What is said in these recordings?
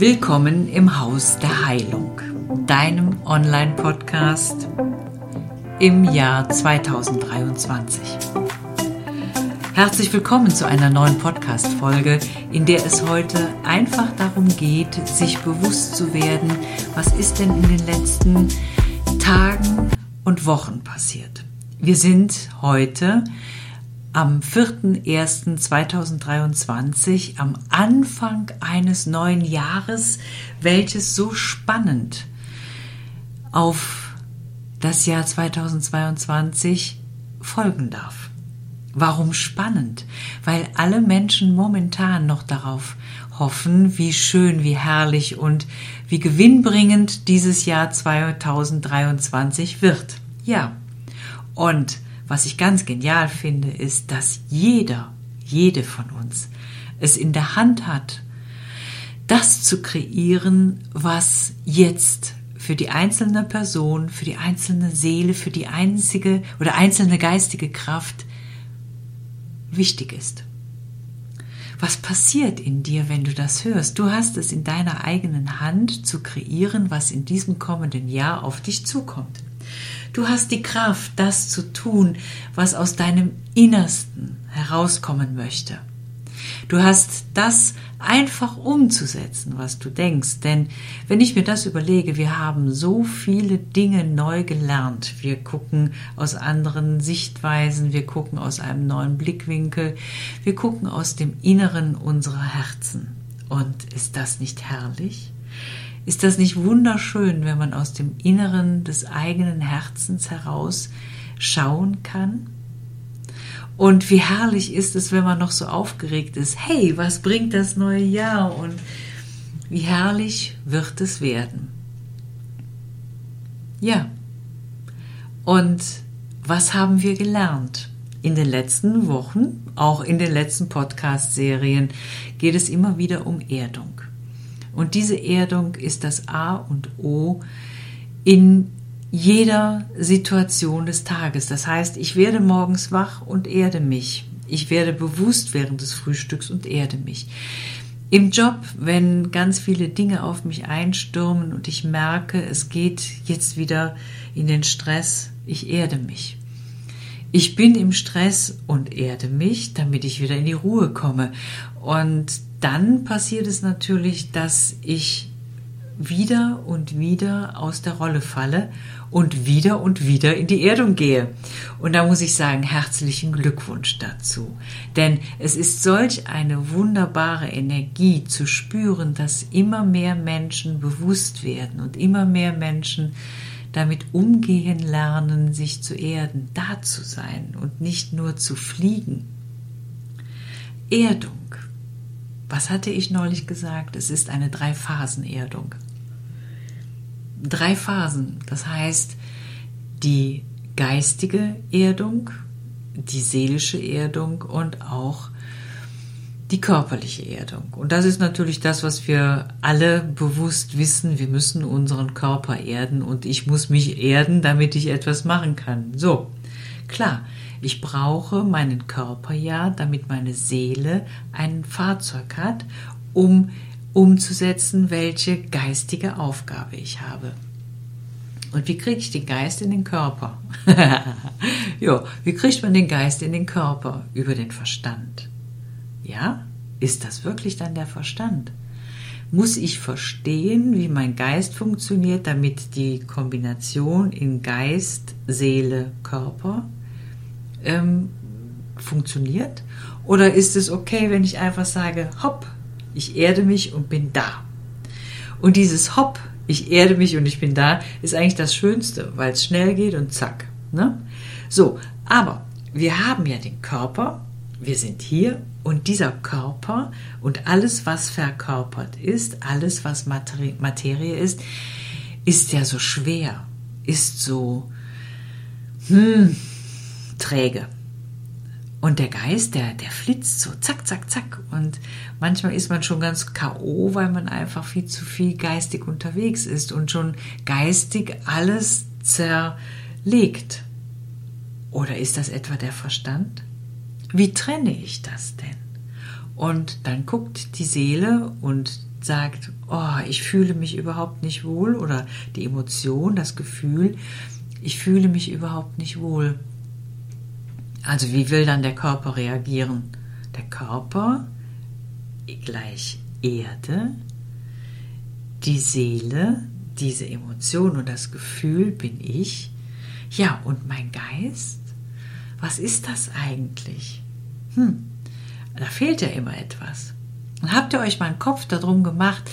Willkommen im Haus der Heilung, deinem Online-Podcast im Jahr 2023. Herzlich willkommen zu einer neuen Podcast-Folge, in der es heute einfach darum geht, sich bewusst zu werden, was ist denn in den letzten Tagen und Wochen passiert. Wir sind heute am 4.1.2023, am Anfang eines neuen Jahres, welches so spannend auf das Jahr 2022 folgen darf. Warum spannend? Weil alle Menschen momentan noch darauf hoffen, wie schön, wie herrlich und wie gewinnbringend dieses Jahr 2023 wird. Ja. Und was ich ganz genial finde, ist, dass jeder, jede von uns es in der Hand hat, das zu kreieren, was jetzt für die einzelne Person, für die einzelne Seele, für die einzige oder einzelne geistige Kraft wichtig ist. Was passiert in dir, wenn du das hörst? Du hast es in deiner eigenen Hand zu kreieren, was in diesem kommenden Jahr auf dich zukommt. Du hast die Kraft, das zu tun, was aus deinem Innersten herauskommen möchte. Du hast das einfach umzusetzen, was du denkst. Denn wenn ich mir das überlege, wir haben so viele Dinge neu gelernt. Wir gucken aus anderen Sichtweisen, wir gucken aus einem neuen Blickwinkel, wir gucken aus dem Inneren unserer Herzen. Und ist das nicht herrlich? Ist das nicht wunderschön, wenn man aus dem Inneren des eigenen Herzens heraus schauen kann? Und wie herrlich ist es, wenn man noch so aufgeregt ist. Hey, was bringt das neue Jahr? Und wie herrlich wird es werden? Ja. Und was haben wir gelernt? In den letzten Wochen, auch in den letzten Podcast-Serien, geht es immer wieder um Erdung. Und diese Erdung ist das A und O in jeder Situation des Tages. Das heißt, ich werde morgens wach und erde mich. Ich werde bewusst während des Frühstücks und erde mich. Im Job, wenn ganz viele Dinge auf mich einstürmen und ich merke, es geht jetzt wieder in den Stress, ich erde mich. Ich bin im Stress und erde mich, damit ich wieder in die Ruhe komme. Und dann passiert es natürlich, dass ich wieder und wieder aus der Rolle falle und wieder und wieder in die Erdung gehe. Und da muss ich sagen, herzlichen Glückwunsch dazu. Denn es ist solch eine wunderbare Energie zu spüren, dass immer mehr Menschen bewusst werden und immer mehr Menschen damit umgehen lernen, sich zu erden, da zu sein und nicht nur zu fliegen. Erdung was hatte ich neulich gesagt? Es ist eine Drei-Phasen-Erdung. Drei Phasen, das heißt die geistige Erdung, die seelische Erdung und auch die körperliche Erdung. Und das ist natürlich das, was wir alle bewusst wissen. Wir müssen unseren Körper erden und ich muss mich erden, damit ich etwas machen kann. So, klar. Ich brauche meinen Körper ja, damit meine Seele ein Fahrzeug hat, um umzusetzen, welche geistige Aufgabe ich habe. Und wie kriege ich den Geist in den Körper? ja, wie kriegt man den Geist in den Körper? Über den Verstand. Ja? Ist das wirklich dann der Verstand? Muss ich verstehen, wie mein Geist funktioniert, damit die Kombination in Geist, Seele, Körper ähm, funktioniert? Oder ist es okay, wenn ich einfach sage, hopp, ich erde mich und bin da? Und dieses hopp, ich erde mich und ich bin da, ist eigentlich das Schönste, weil es schnell geht und zack. Ne? So, aber wir haben ja den Körper, wir sind hier und dieser Körper und alles, was verkörpert ist, alles, was Materie ist, ist ja so schwer, ist so, hm, träge. Und der Geist, der, der flitzt so zack, zack, zack. Und manchmal ist man schon ganz K.O., weil man einfach viel zu viel geistig unterwegs ist und schon geistig alles zerlegt. Oder ist das etwa der Verstand? Wie trenne ich das denn? Und dann guckt die Seele und sagt, oh, ich fühle mich überhaupt nicht wohl oder die Emotion, das Gefühl, ich fühle mich überhaupt nicht wohl. Also wie will dann der Körper reagieren? Der Körper gleich Erde, die Seele, diese Emotion und das Gefühl bin ich. Ja, und mein Geist? Was ist das eigentlich? Hm, da fehlt ja immer etwas. Und habt ihr euch mal einen Kopf darum gemacht,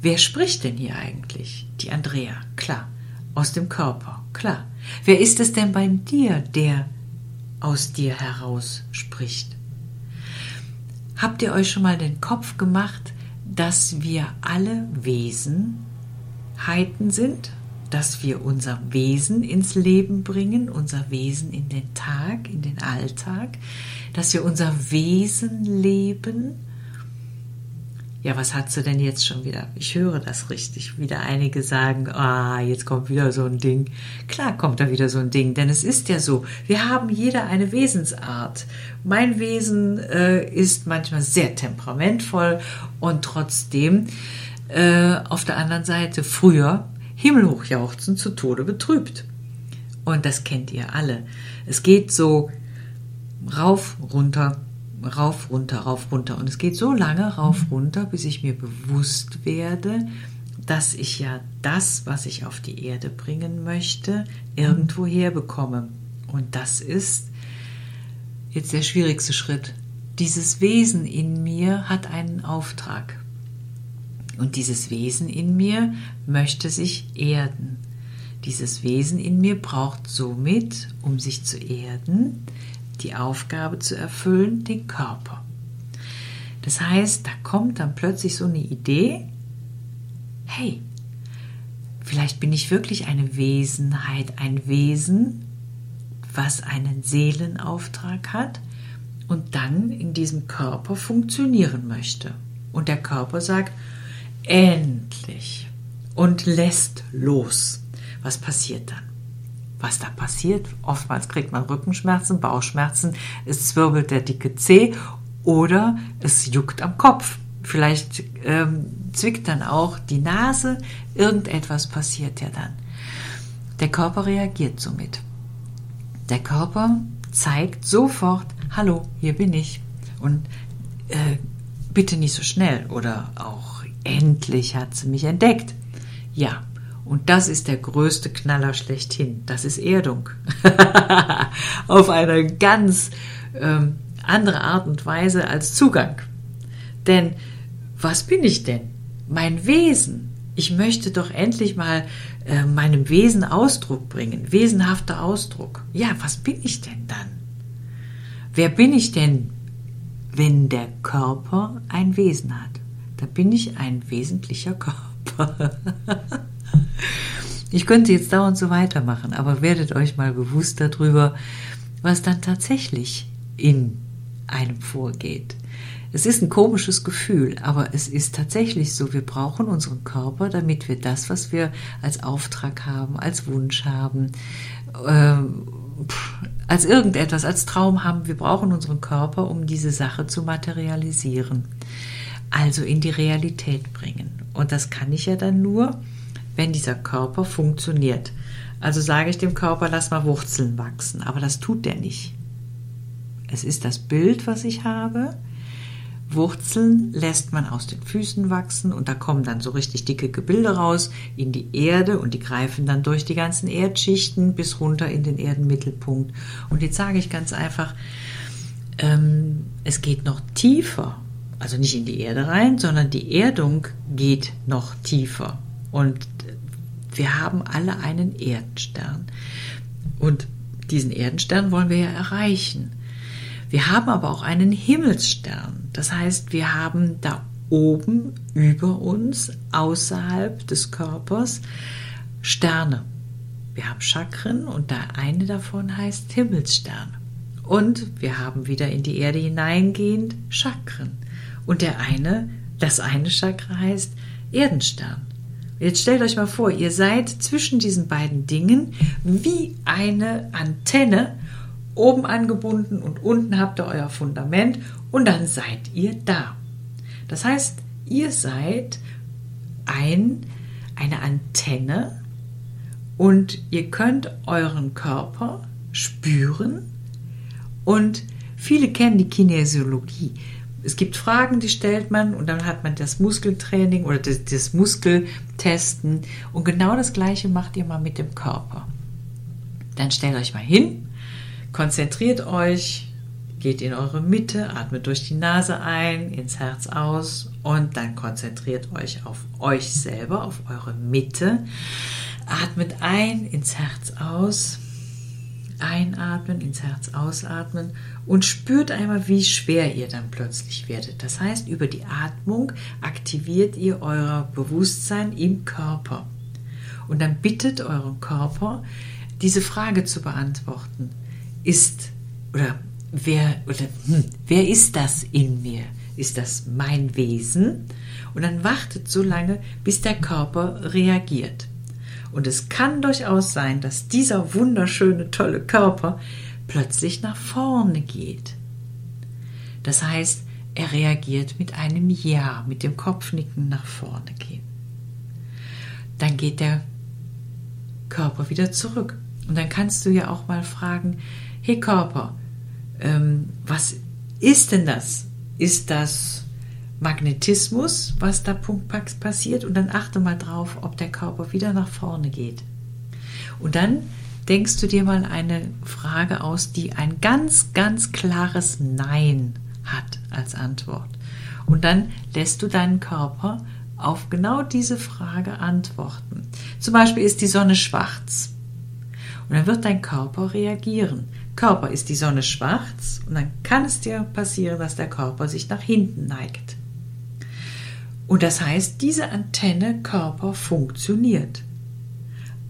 wer spricht denn hier eigentlich? Die Andrea, klar. Aus dem Körper, klar. Wer ist es denn bei dir, der aus dir heraus spricht? Habt ihr euch schon mal den Kopf gemacht, dass wir alle Wesenheiten sind? Dass wir unser Wesen ins Leben bringen, unser Wesen in den Tag, in den Alltag? Dass wir unser Wesen leben? Ja, was hat sie denn jetzt schon wieder? Ich höre das richtig. Wieder einige sagen, ah, jetzt kommt wieder so ein Ding. Klar kommt da wieder so ein Ding, denn es ist ja so, wir haben jeder eine Wesensart. Mein Wesen äh, ist manchmal sehr temperamentvoll und trotzdem äh, auf der anderen Seite früher himmelhochjauchzend zu Tode betrübt. Und das kennt ihr alle. Es geht so rauf, runter, rauf, runter, rauf, runter. Und es geht so lange rauf, runter, bis ich mir bewusst werde, dass ich ja das, was ich auf die Erde bringen möchte, irgendwo herbekomme. Und das ist jetzt der schwierigste Schritt. Dieses Wesen in mir hat einen Auftrag. Und dieses Wesen in mir möchte sich erden. Dieses Wesen in mir braucht somit, um sich zu erden, die Aufgabe zu erfüllen, den Körper. Das heißt, da kommt dann plötzlich so eine Idee, hey, vielleicht bin ich wirklich eine Wesenheit, ein Wesen, was einen Seelenauftrag hat und dann in diesem Körper funktionieren möchte. Und der Körper sagt, endlich und lässt los. Was passiert dann? Was da passiert. Oftmals kriegt man Rückenschmerzen, Bauchschmerzen, es zwirbelt der dicke Zeh oder es juckt am Kopf. Vielleicht ähm, zwickt dann auch die Nase, irgendetwas passiert ja dann. Der Körper reagiert somit. Der Körper zeigt sofort, hallo, hier bin ich. Und äh, bitte nicht so schnell oder auch endlich hat sie mich entdeckt. Ja, und das ist der größte Knaller schlechthin. Das ist Erdung. Auf eine ganz ähm, andere Art und Weise als Zugang. Denn was bin ich denn? Mein Wesen. Ich möchte doch endlich mal äh, meinem Wesen Ausdruck bringen. Wesenhafter Ausdruck. Ja, was bin ich denn dann? Wer bin ich denn, wenn der Körper ein Wesen hat? Da bin ich ein wesentlicher Körper. Ich könnte jetzt dauernd so weitermachen, aber werdet euch mal bewusst darüber, was dann tatsächlich in einem vorgeht. Es ist ein komisches Gefühl, aber es ist tatsächlich so, wir brauchen unseren Körper, damit wir das, was wir als Auftrag haben, als Wunsch haben, äh, als irgendetwas, als Traum haben, wir brauchen unseren Körper, um diese Sache zu materialisieren. Also in die Realität bringen. Und das kann ich ja dann nur, wenn dieser Körper funktioniert. Also sage ich dem Körper, lass mal Wurzeln wachsen, aber das tut der nicht. Es ist das Bild, was ich habe. Wurzeln lässt man aus den Füßen wachsen und da kommen dann so richtig dicke Gebilde raus in die Erde und die greifen dann durch die ganzen Erdschichten bis runter in den Erdenmittelpunkt. Und jetzt sage ich ganz einfach, ähm, es geht noch tiefer, also nicht in die Erde rein, sondern die Erdung geht noch tiefer. Und wir haben alle einen Erdenstern. Und diesen Erdenstern wollen wir ja erreichen. Wir haben aber auch einen Himmelsstern. Das heißt, wir haben da oben über uns, außerhalb des Körpers, Sterne. Wir haben Chakren und der eine davon heißt Himmelsstern. Und wir haben wieder in die Erde hineingehend Chakren. Und der eine, das eine Chakra heißt Erdenstern. Jetzt stellt euch mal vor, ihr seid zwischen diesen beiden Dingen wie eine Antenne oben angebunden und unten habt ihr euer Fundament und dann seid ihr da. Das heißt, ihr seid ein, eine Antenne und ihr könnt euren Körper spüren und viele kennen die Kinesiologie. Es gibt Fragen, die stellt man und dann hat man das Muskeltraining oder das, das Muskeltesten und genau das gleiche macht ihr mal mit dem Körper. Dann stellt euch mal hin, konzentriert euch, geht in eure Mitte, atmet durch die Nase ein, ins Herz aus und dann konzentriert euch auf euch selber, auf eure Mitte. Atmet ein, ins Herz aus, einatmen, ins Herz ausatmen und spürt einmal, wie schwer ihr dann plötzlich werdet. Das heißt, über die Atmung aktiviert ihr euer Bewusstsein im Körper. Und dann bittet euren Körper, diese Frage zu beantworten. Ist oder wer oder hm, wer ist das in mir? Ist das mein Wesen? Und dann wartet so lange, bis der Körper reagiert. Und es kann durchaus sein, dass dieser wunderschöne, tolle Körper plötzlich nach vorne geht. Das heißt, er reagiert mit einem Ja, mit dem Kopfnicken nach vorne gehen. Dann geht der Körper wieder zurück. Und dann kannst du ja auch mal fragen, hey Körper, ähm, was ist denn das? Ist das Magnetismus, was da passiert? Und dann achte mal drauf, ob der Körper wieder nach vorne geht. Und dann denkst du dir mal eine Frage aus, die ein ganz, ganz klares Nein hat als Antwort. Und dann lässt du deinen Körper auf genau diese Frage antworten. Zum Beispiel ist die Sonne schwarz. Und dann wird dein Körper reagieren. Körper ist die Sonne schwarz und dann kann es dir passieren, dass der Körper sich nach hinten neigt. Und das heißt, diese Antenne Körper funktioniert.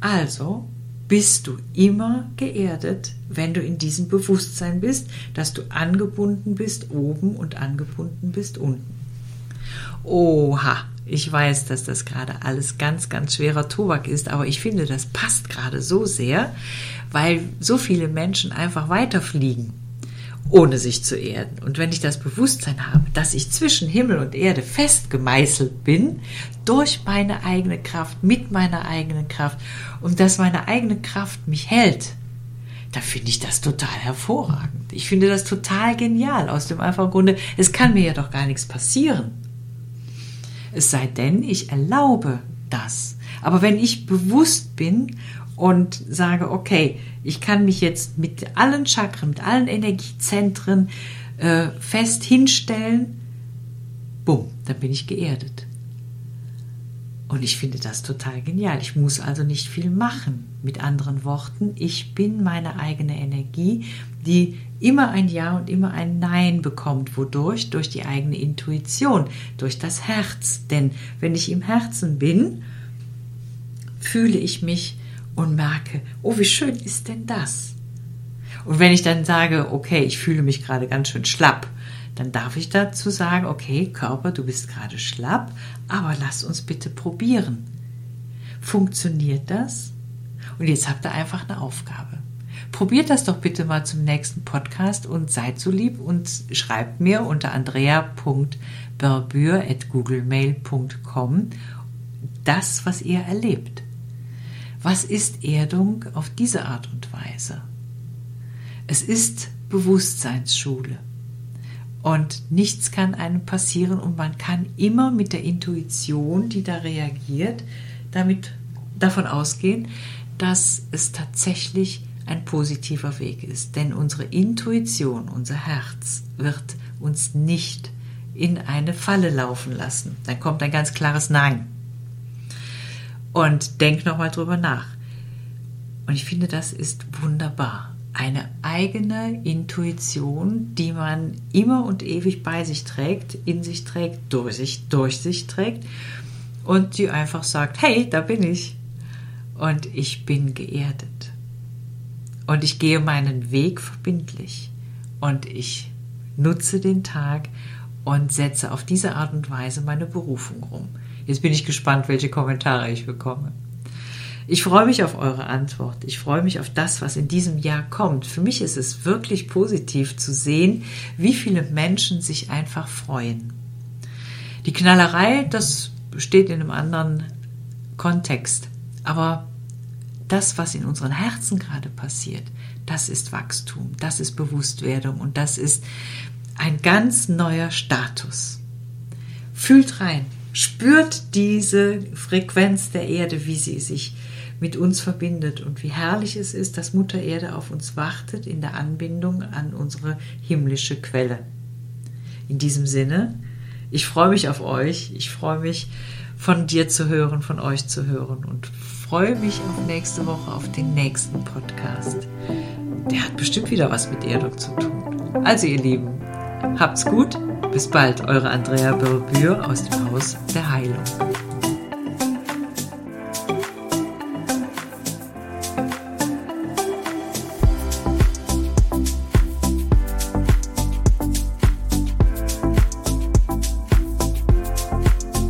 Also bist du immer geerdet, wenn du in diesem Bewusstsein bist, dass du angebunden bist oben und angebunden bist unten. Oha, ich weiß, dass das gerade alles ganz, ganz schwerer Tobak ist, aber ich finde, das passt gerade so sehr, weil so viele Menschen einfach weiterfliegen, ohne sich zu erden. Und wenn ich das Bewusstsein habe, dass ich zwischen Himmel und Erde fest gemeißelt bin, durch meine eigene Kraft, mit meiner eigenen Kraft und dass meine eigene Kraft mich hält, da finde ich das total hervorragend. Ich finde das total genial aus dem einfachen Grunde, es kann mir ja doch gar nichts passieren. Es sei denn, ich erlaube das. Aber wenn ich bewusst bin und sage, okay, ich kann mich jetzt mit allen Chakren, mit allen Energiezentren äh, fest hinstellen, bumm, dann bin ich geerdet. Und ich finde das total genial. Ich muss also nicht viel machen. Mit anderen Worten, ich bin meine eigene Energie, die immer ein Ja und immer ein Nein bekommt. Wodurch? Durch die eigene Intuition, durch das Herz. Denn wenn ich im Herzen bin, fühle ich mich und merke, oh, wie schön ist denn das? Und wenn ich dann sage, okay, ich fühle mich gerade ganz schön schlapp, dann darf ich dazu sagen, okay, Körper, du bist gerade schlapp, aber lass uns bitte probieren. Funktioniert das? Und jetzt habt ihr einfach eine Aufgabe. Probiert das doch bitte mal zum nächsten Podcast und seid so lieb und schreibt mir unter andrea.berbür.googlemail.com das, was ihr erlebt. Was ist Erdung auf diese Art und Weise? Es ist Bewusstseinsschule. Und nichts kann einem passieren und man kann immer mit der Intuition, die da reagiert, damit davon ausgehen, dass es tatsächlich ein positiver Weg ist. Denn unsere Intuition, unser Herz wird uns nicht in eine Falle laufen lassen. Dann kommt ein ganz klares Nein. Und denk nochmal drüber nach. Und ich finde, das ist wunderbar. Eine eigene Intuition, die man immer und ewig bei sich trägt, in sich trägt, durch sich, durch sich trägt und die einfach sagt, hey, da bin ich. Und ich bin geerdet. Und ich gehe meinen Weg verbindlich. Und ich nutze den Tag und setze auf diese Art und Weise meine Berufung rum. Jetzt bin ich gespannt, welche Kommentare ich bekomme. Ich freue mich auf eure Antwort. Ich freue mich auf das, was in diesem Jahr kommt. Für mich ist es wirklich positiv zu sehen, wie viele Menschen sich einfach freuen. Die Knallerei, das steht in einem anderen Kontext. Aber das, was in unseren Herzen gerade passiert, das ist Wachstum, das ist Bewusstwerdung und das ist ein ganz neuer Status. Fühlt rein, spürt diese Frequenz der Erde, wie sie sich mit uns verbindet und wie herrlich es ist, dass Mutter Erde auf uns wartet in der Anbindung an unsere himmlische Quelle. In diesem Sinne, ich freue mich auf euch, ich freue mich von dir zu hören, von euch zu hören und freue mich auf nächste Woche, auf den nächsten Podcast. Der hat bestimmt wieder was mit Erdung zu tun. Also ihr Lieben, habt's gut, bis bald, eure Andrea Bühr aus dem Haus der Heilung.